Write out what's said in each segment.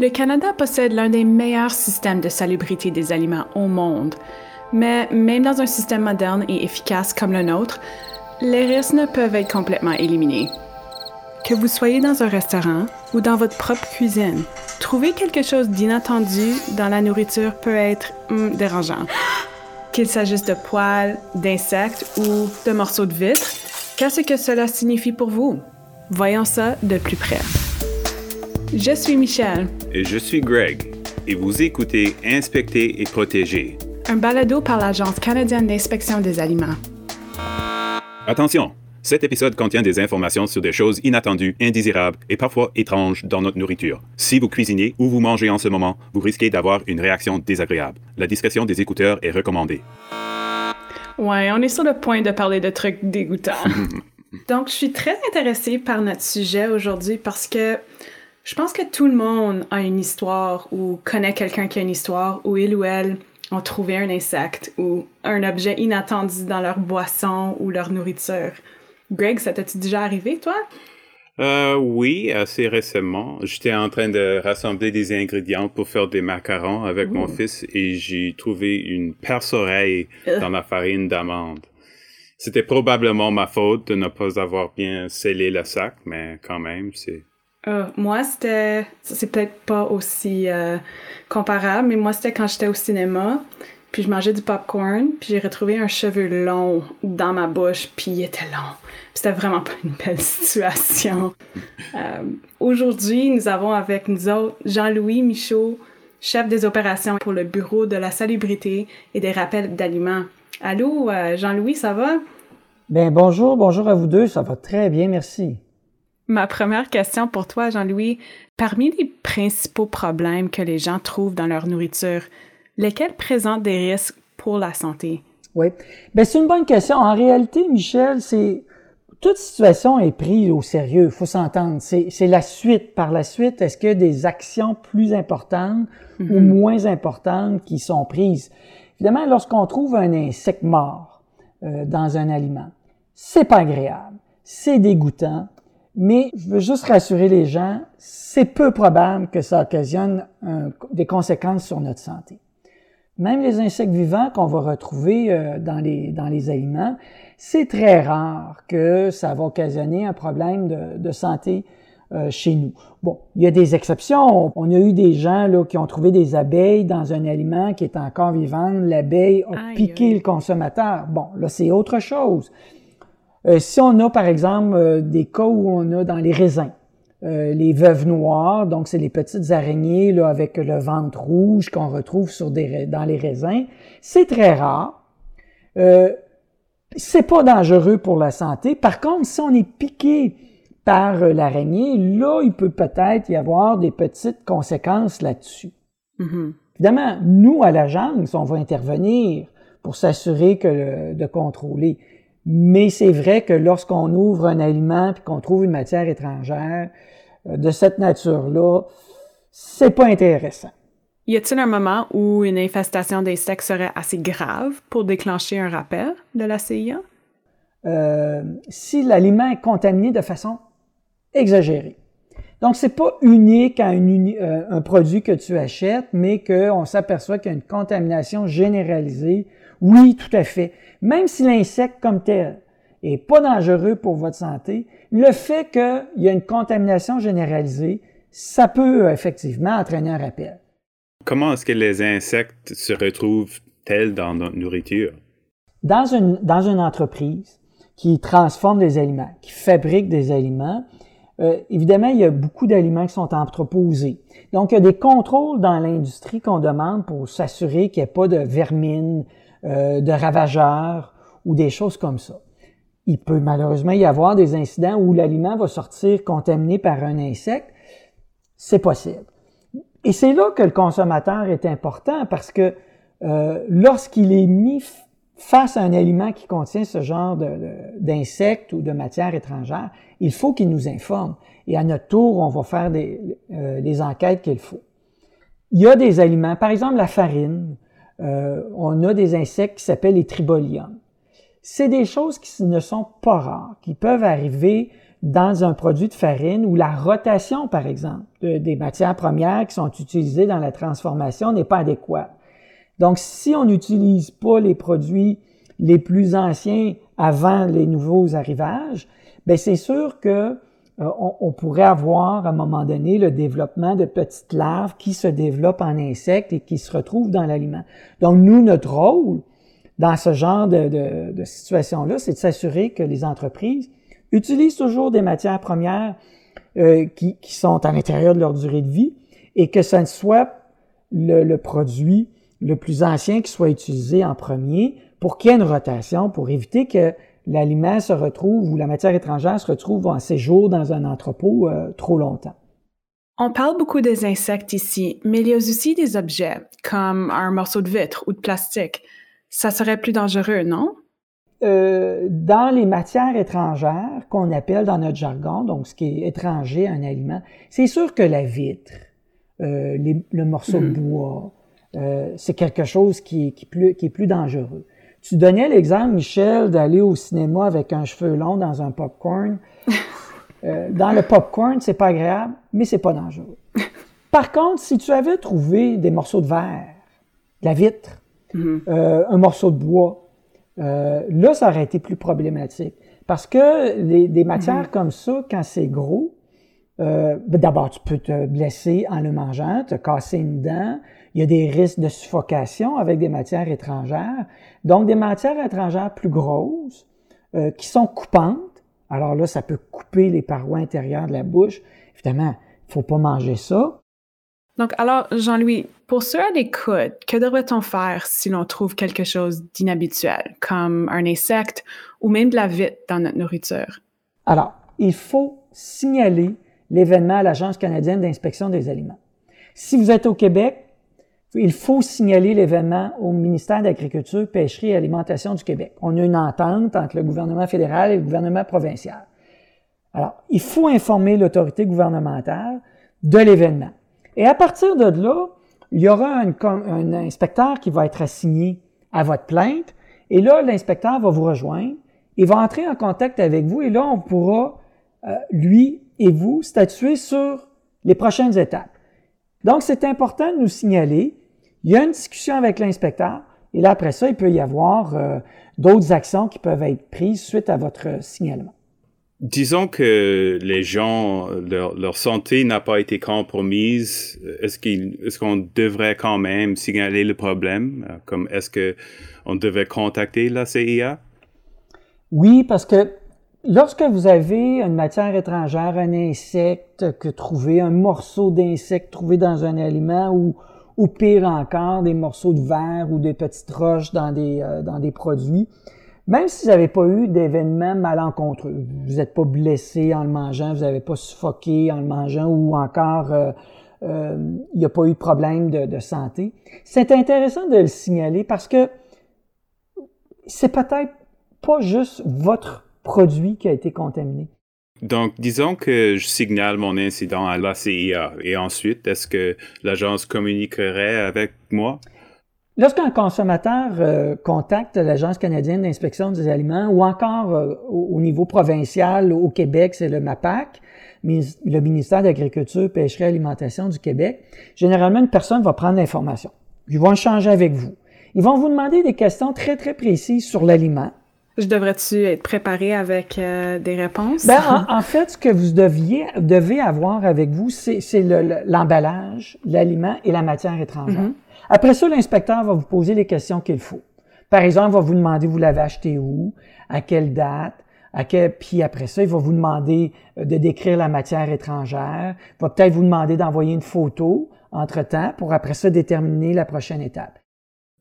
Le Canada possède l'un des meilleurs systèmes de salubrité des aliments au monde, mais même dans un système moderne et efficace comme le nôtre, les risques ne peuvent être complètement éliminés. Que vous soyez dans un restaurant ou dans votre propre cuisine, trouver quelque chose d'inattendu dans la nourriture peut être hum, dérangeant. Qu'il s'agisse de poils, d'insectes ou de morceaux de vitre, qu'est-ce que cela signifie pour vous? Voyons ça de plus près. Je suis Michel. Et je suis Greg. Et vous écoutez Inspecter et protéger. Un balado par l'Agence canadienne d'inspection des aliments. Attention! Cet épisode contient des informations sur des choses inattendues, indésirables et parfois étranges dans notre nourriture. Si vous cuisinez ou vous mangez en ce moment, vous risquez d'avoir une réaction désagréable. La discrétion des écouteurs est recommandée. Ouais, on est sur le point de parler de trucs dégoûtants. Donc, je suis très intéressée par notre sujet aujourd'hui parce que je pense que tout le monde a une histoire ou connaît quelqu'un qui a une histoire où il ou elle ont trouvé un insecte ou un objet inattendu dans leur boisson ou leur nourriture. Greg, ça t'est déjà arrivé, toi? Euh, oui, assez récemment. J'étais en train de rassembler des ingrédients pour faire des macarons avec mon fils et j'ai trouvé une perce-oreille dans ma farine d'amande. C'était probablement ma faute de ne pas avoir bien scellé le sac, mais quand même, c'est euh, moi, c'était. C'est peut-être pas aussi euh, comparable, mais moi, c'était quand j'étais au cinéma, puis je mangeais du popcorn, puis j'ai retrouvé un cheveu long dans ma bouche, puis il était long. C'était vraiment pas une belle situation. Euh, aujourd'hui, nous avons avec nous autres Jean-Louis Michaud, chef des opérations pour le Bureau de la salubrité et des rappels d'aliments. Allô, Jean-Louis, ça va? Bien, bonjour, bonjour à vous deux, ça va très bien, merci. Ma première question pour toi, Jean-Louis, parmi les principaux problèmes que les gens trouvent dans leur nourriture, lesquels présentent des risques pour la santé? Oui, ben c'est une bonne question. En réalité, Michel, c'est toute situation est prise au sérieux. Il faut s'entendre. C'est la suite. Par la suite, est-ce qu'il y a des actions plus importantes ou mm-hmm. moins importantes qui sont prises? Évidemment, lorsqu'on trouve un insecte mort euh, dans un aliment, c'est pas agréable, c'est dégoûtant, mais je veux juste rassurer les gens, c'est peu probable que ça occasionne des conséquences sur notre santé. Même les insectes vivants qu'on va retrouver euh, dans, les, dans les aliments, c'est très rare que ça va occasionner un problème de, de santé euh, chez nous. Bon, il y a des exceptions. On a eu des gens là, qui ont trouvé des abeilles dans un aliment qui est encore vivant. L'abeille a piqué le consommateur. Bon, là, c'est autre chose. Euh, si on a, par exemple, euh, des cas où on a dans les raisins, euh, les veuves noires, donc c'est les petites araignées là, avec le ventre rouge qu'on retrouve sur des, dans les raisins, c'est très rare. Euh, c'est pas dangereux pour la santé. Par contre, si on est piqué par l'araignée, là, il peut peut-être y avoir des petites conséquences là-dessus. Mm-hmm. Évidemment, nous, à l'agence, on va intervenir pour s'assurer que de contrôler. Mais c'est vrai que lorsqu'on ouvre un aliment et qu'on trouve une matière étrangère euh, de cette nature-là, c'est pas intéressant. Y a-t-il un moment où une infestation d'insectes serait assez grave pour déclencher un rappel de la CIA? Euh, si l'aliment est contaminé de façon exagérée. Donc, c'est pas unique à euh, un produit que tu achètes, mais qu'on s'aperçoit qu'il y a une contamination généralisée. Oui, tout à fait. Même si l'insecte comme tel est pas dangereux pour votre santé, le fait qu'il y a une contamination généralisée, ça peut euh, effectivement entraîner un rappel. Comment est-ce que les insectes se retrouvent-ils dans notre nourriture? Dans une, dans une entreprise qui transforme des aliments, qui fabrique des aliments, euh, évidemment, il y a beaucoup d'aliments qui sont entreposés. Donc, il y a des contrôles dans l'industrie qu'on demande pour s'assurer qu'il n'y ait pas de vermine, euh, de ravageurs ou des choses comme ça. Il peut malheureusement y avoir des incidents où l'aliment va sortir contaminé par un insecte. C'est possible. Et c'est là que le consommateur est important parce que euh, lorsqu'il est mis face à un aliment qui contient ce genre d'insectes ou de matières étrangères, il faut qu'il nous informe. Et à notre tour, on va faire des, euh, les enquêtes qu'il faut. Il y a des aliments, par exemple la farine, euh, on a des insectes qui s'appellent les triboliums. C'est des choses qui ne sont pas rares, qui peuvent arriver dans un produit de farine où la rotation, par exemple, des matières premières qui sont utilisées dans la transformation n'est pas adéquate. Donc, si on n'utilise pas les produits les plus anciens avant les nouveaux arrivages, ben c'est sûr que euh, on, pourrait avoir à un moment donné le développement de petites larves qui se développent en insectes et qui se retrouvent dans l'aliment. Donc, nous, notre rôle dans ce genre de, situation-là, c'est de s'assurer que les entreprises utilisent toujours des matières premières euh, qui, qui, sont à l'intérieur de leur durée de vie et que ce ne soit le, le, produit le plus ancien qui soit utilisé en premier pour qu'il y ait une rotation, pour éviter que l'aliment se retrouve ou la matière étrangère se retrouve en séjour dans un entrepôt euh, trop longtemps. On parle beaucoup des insectes ici, mais il y a aussi des objets, comme un morceau de vitre ou de plastique. Ça serait plus dangereux, non? Euh, dans les matières étrangères qu'on appelle dans notre jargon, donc ce qui est étranger à un aliment, c'est sûr que la vitre, euh, le morceau de hmm. bois, euh, c'est quelque chose qui, qui, plus, qui est plus dangereux. Tu donnais l'exemple, Michel, d'aller au cinéma avec un cheveu long dans un popcorn. Euh, dans le popcorn, c'est pas agréable, mais c'est pas dangereux. Par contre, si tu avais trouvé des morceaux de verre, de la vitre, hmm. euh, un morceau de bois, euh, là, ça aurait été plus problématique. Parce que les, des matières mhm. comme ça, quand c'est gros, euh, ben, d'abord, tu peux te blesser en le mangeant, te casser une dent. Il y a des risques de suffocation avec des matières étrangères. Donc, des matières étrangères plus grosses, euh, qui sont coupantes. Alors là, ça peut couper les parois intérieures de la bouche. Évidemment, il faut pas manger ça. Donc, alors, Jean-Louis, pour ceux à l'écoute, que devrait-on faire si l'on trouve quelque chose d'inhabituel, comme un insecte ou même de la vitre dans notre nourriture? Alors, il faut signaler l'événement à l'Agence canadienne d'inspection des aliments. Si vous êtes au Québec, il faut signaler l'événement au ministère de l'Agriculture, Pêcherie et Alimentation du Québec. On a une entente entre le gouvernement fédéral et le gouvernement provincial. Alors, il faut informer l'autorité gouvernementale de l'événement. Et à partir de là, il y aura un, inspecteur qui va être assigné à votre plainte. Et là, l'inspecteur va vous rejoindre. Il va entrer en contact avec vous et là, on pourra, euh, lui et vous, statuer sur les prochaines étapes. Donc, c'est important de nous signaler. Il y a une discussion avec l'inspecteur. Et là, après ça, il peut y avoir euh, d'autres actions qui peuvent être prises suite à votre signalement. Disons que les gens, leur, santé n'a pas été compromise. Est-ce qu'on devrait quand même signaler le problème? Comme est-ce que on devait contacter la CIA? Oui, parce que lorsque vous avez une matière étrangère, un insecte que trouvé, un morceau d'insecte trouvé dans un aliment ou, ou pire encore, des morceaux de verre ou des petites roches dans des, euh, dans des produits, même si vous n'avez pas eu d'événements malencontreux, vous n'êtes pas blessé en le mangeant, vous n'avez pas suffoqué en le mangeant ou encore euh, euh, il n'y a pas eu de problème de, de santé, c'est intéressant de le signaler parce que c'est peut-être pas juste votre produit qui a été contaminé. Donc, disons que je signale mon incident à la CIA et ensuite, est-ce que l'agence communiquerait avec moi? Lorsqu'un consommateur euh, contacte l'Agence canadienne d'inspection des aliments ou encore euh, au, niveau provincial au Québec, c'est le MAPAC, le ministère de l'Agriculture, Pêcherie et Alimentation du Québec, généralement une personne va prendre l'information. Ils vont échanger avec vous. Ils vont vous demander des questions très très précises sur l'aliment. Je devrais-tu être préparé avec euh, des réponses? Ben, en, fait, ce que vous deviez, devez avoir avec vous, c'est l'emballage, l'aliment et la matière étrangère. Mm-hmm. Après ça, l'inspecteur va vous poser les questions qu'il faut. Par exemple, il va vous demander vous l'avez acheté où, à quelle date, à quel, puis après ça, il va vous demander euh, de décrire la matière étrangère, il va peut-être vous demander d'envoyer une photo entre-temps pour après ça déterminer la prochaine étape.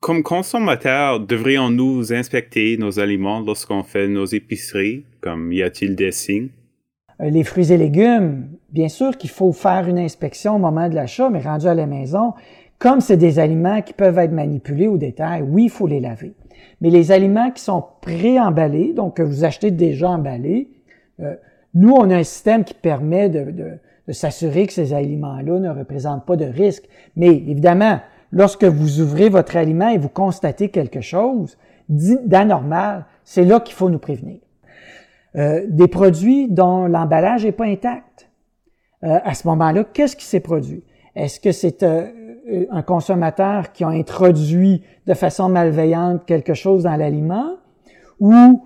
Comme consommateurs, devrions-nous inspecter nos aliments lorsqu'on fait nos épiceries? Comme y a-t-il des signes? Euh, les fruits et légumes, bien sûr qu'il faut faire une inspection au moment de l'achat, mais rendu à la maison, comme c'est des aliments qui peuvent être manipulés au détail, oui, il faut les laver. Mais les aliments qui sont pré-emballés, donc que vous achetez déjà emballés, euh, nous, on a un système qui permet de, de, s'assurer que ces aliments-là ne représentent pas de risque. Mais évidemment, lorsque vous ouvrez votre aliment et vous constatez quelque chose d'anormal, c'est là qu'il faut nous prévenir. Euh, des produits dont l'emballage n'est pas intact. Euh, à ce moment-là, qu'est-ce qui s'est produit? Est-ce que c'est euh, un consommateur qui a introduit de façon malveillante quelque chose dans l'aliment ou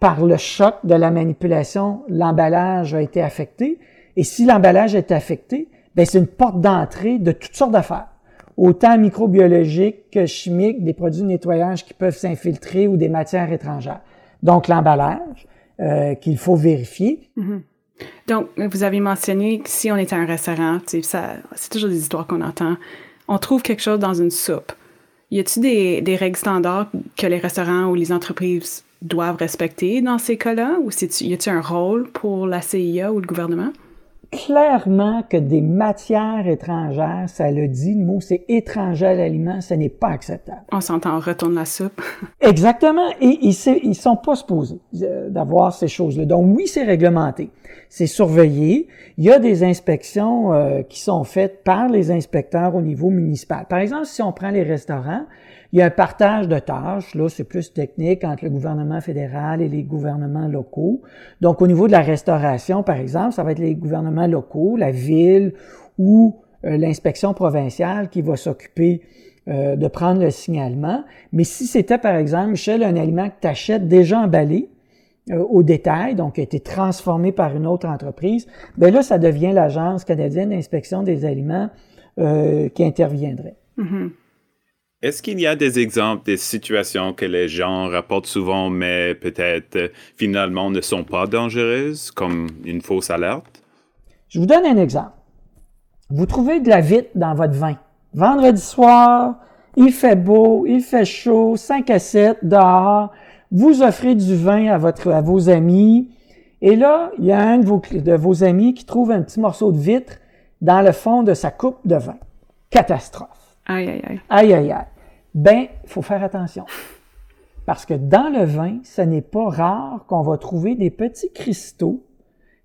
par le choc de la manipulation, l'emballage a été affecté? Et si l'emballage est affecté, ben c'est une porte d'entrée de toutes sortes d'affaires autant microbiologiques que chimiques, des produits de nettoyage qui peuvent s'infiltrer ou des matières étrangères. Donc l'emballage euh, qu'il faut vérifier. Mm-hmm. Donc, vous avez mentionné que si on est à un restaurant, c'est toujours des histoires qu'on entend, on trouve quelque chose dans une soupe. Y a-t-il des, des, règles standards que les restaurants ou les entreprises doivent respecter dans ces cas-là? Ou y a-t-il un rôle pour la CIA ou le gouvernement? Clairement que des matières étrangères, ça le dit, le mot c'est étranger à l'aliment, ce n'est pas acceptable. On s'entend, on retourne la soupe. Exactement, et ils, ils sont pas supposés euh, d'avoir ces choses-là. Donc oui, c'est réglementé, c'est surveillé. Il y a des inspections euh, qui sont faites par les inspecteurs au niveau municipal. Par exemple, si on prend les restaurants, il y a un partage de tâches, là c'est plus technique entre le gouvernement fédéral et les gouvernements locaux. Donc au niveau de la restauration, par exemple, ça va être les gouvernements locaux, la ville ou euh, l'inspection provinciale qui va s'occuper euh, de prendre le signalement. Mais si c'était par exemple, Michel, un aliment que tu achètes déjà emballé, euh, au détail, donc qui a été transformé par une autre entreprise, ben là, ça devient l'Agence canadienne d'inspection des aliments qui interviendrait. Mm-hmm. Est-ce qu'il y a des exemples des situations que les gens rapportent souvent, mais peut-être euh, finalement ne sont pas dangereuses, comme une fausse alerte? Je vous donne un exemple. Vous trouvez de la vitre dans votre vin. Vendredi soir, il fait beau, il fait chaud, 5 à 7 dehors. Vous offrez du vin à, votre, à vos amis. Et là, il y a un de vos, de vos amis qui trouve un petit morceau de vitre dans le fond de sa coupe de vin. Catastrophe. Aïe, aïe, aïe. Aïe, aïe, aïe. Ben, faut faire attention. Parce que dans le vin, ce n'est pas rare qu'on va trouver des petits cristaux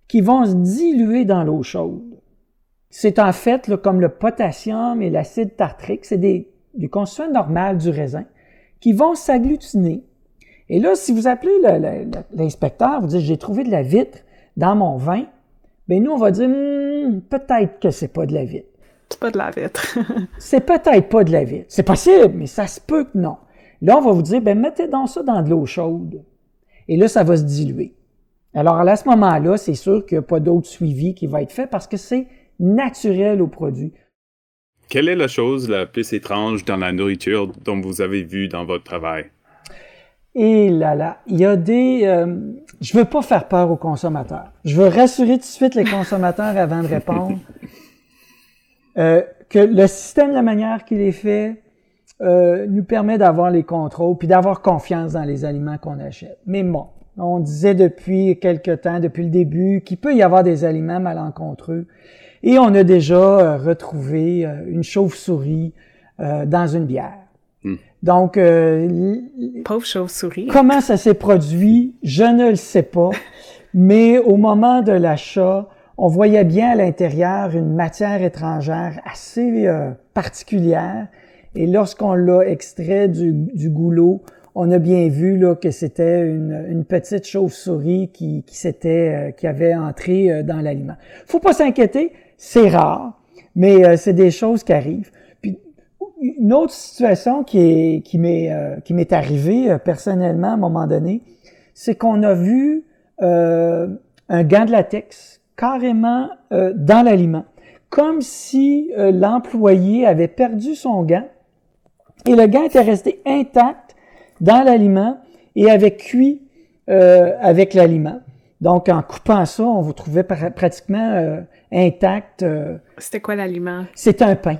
qui vont se diluer dans l'eau chaude. C'est en fait comme le potassium et l'acide tartrique, c'est du constituant normal du raisin, qui vont s'agglutiner. Et là, si vous appelez l'inspecteur, vous dites j'ai trouvé de la vitre dans mon vin, ben nous on va dire hmm, peut-être que c'est pas de la vitre. C'est pas de la vitre. c'est peut-être pas de la vitre. C'est possible, mais ça se peut que non. Là, on va vous dire, ben, mettez dans ça dans de l'eau chaude. Et là, ça va se diluer. Alors, à ce moment-là, c'est sûr qu'il n'y a pas d'autre suivi qui va être fait parce que c'est naturel au produit. Quelle est la chose la plus étrange dans la nourriture dont vous avez vu dans votre travail? Et là là, il y a des... Euh, je veux pas faire peur aux consommateurs. Je veux rassurer tout de suite les consommateurs avant de répondre. Euh, que le système, la manière qu'il est fait, euh, nous permet d'avoir les contrôles puis d'avoir confiance dans les aliments qu'on achète. Mais bon, on disait depuis quelque temps, depuis le début, qu'il peut y avoir des aliments malencontreux. Et on a déjà euh, retrouvé une chauve-souris dans une bière. Hmm. Donc, pauvre chauve-souris. Comment ça s'est produit, je ne le sais pas. mais au moment de l'achat, on voyait bien à l'intérieur une matière étrangère assez euh, particulière. Et lorsqu'on l'a extrait du, goulot, on a bien vu là, que c'était une, petite chauve-souris qui, qui, euh, qui avait entré euh, dans l'aliment. Faut pas s'inquiéter, c'est rare, mais c'est des choses qui arrivent. Puis une autre situation qui, qui, m'est, qui m'est arrivée personnellement à un moment donné, c'est qu'on a vu un gant de latex carrément euh, dans l'aliment, comme si euh, l'employé avait perdu son gant et le gant était resté intact dans l'aliment et avait cuit euh, avec l'aliment. Donc, en coupant ça, on vous trouvait pratiquement intact. C'était quoi l'aliment? C'était un pain,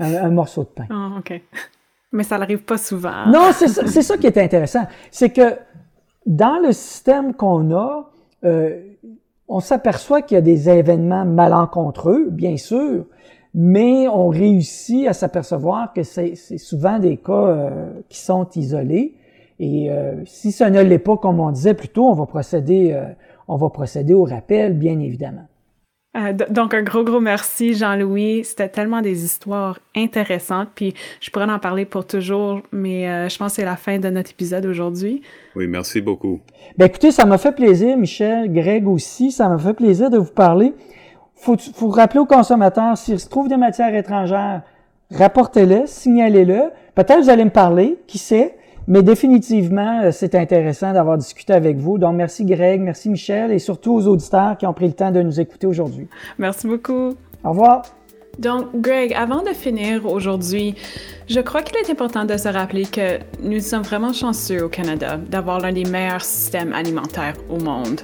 un, morceau de pain. Ah, OK. Mais ça n'arrive pas souvent. Non, c'est ça, ça, qui est intéressant. C'est que dans le système qu'on a, on s'aperçoit qu'il y a des événements malencontreux, bien sûr, mais on réussit à s'apercevoir que c'est souvent des cas euh, qui sont isolés. Et euh, si ce ne l'est pas, comme on disait plus tôt, on va procéder, euh, on va procéder au rappel, bien évidemment. Euh, donc, un gros, gros merci, Jean-Louis. C'était tellement des histoires intéressantes, puis je pourrais en parler pour toujours, mais euh, je pense que c'est la fin de notre épisode aujourd'hui. Oui, merci beaucoup. Ben écoutez, ça m'a fait plaisir, Michel, Greg aussi, ça m'a fait plaisir de vous parler. Faut, faut rappeler aux consommateurs, s'il se trouve des matières étrangères, rapportez-les, signalez-le. Peut-être vous allez me parler, qui sait? Mais définitivement, euh, c'est intéressant d'avoir discuté avec vous. Donc, merci Greg, merci Michel et surtout aux auditeurs qui ont pris le temps de nous écouter aujourd'hui. Merci beaucoup. Au revoir. Donc, Greg, avant de finir aujourd'hui, je crois qu'il est important de se rappeler que nous sommes vraiment chanceux au Canada d'avoir l'un des meilleurs systèmes alimentaires au monde.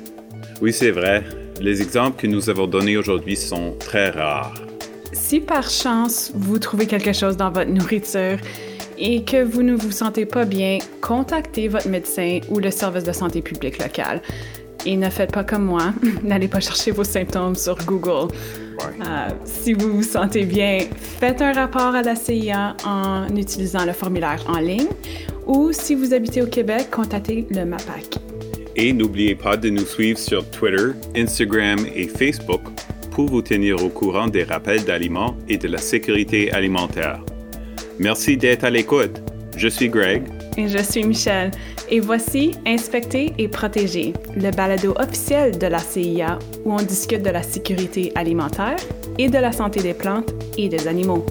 Oui, c'est vrai. Les exemples que nous avons donnés aujourd'hui sont très rares. Si par chance vous trouvez quelque chose dans votre nourriture, et que vous ne vous sentez pas bien, contactez votre médecin ou le service de santé publique local. Et ne faites pas comme moi, n'allez pas chercher vos symptômes sur Google. Euh, si vous vous sentez bien, faites un rapport à la CIA en utilisant le formulaire en ligne ou si vous habitez au Québec, contactez le MAPAC. Et n'oubliez pas de nous suivre sur Twitter, Instagram et Facebook pour vous tenir au courant des rappels d'aliments et de la sécurité alimentaire. Merci d'être à l'écoute. Je suis Greg. Et je suis Michel. Et voici Inspecter et protéger, le balado officiel de la CIA où on discute de la sécurité alimentaire et de la santé des plantes et des animaux.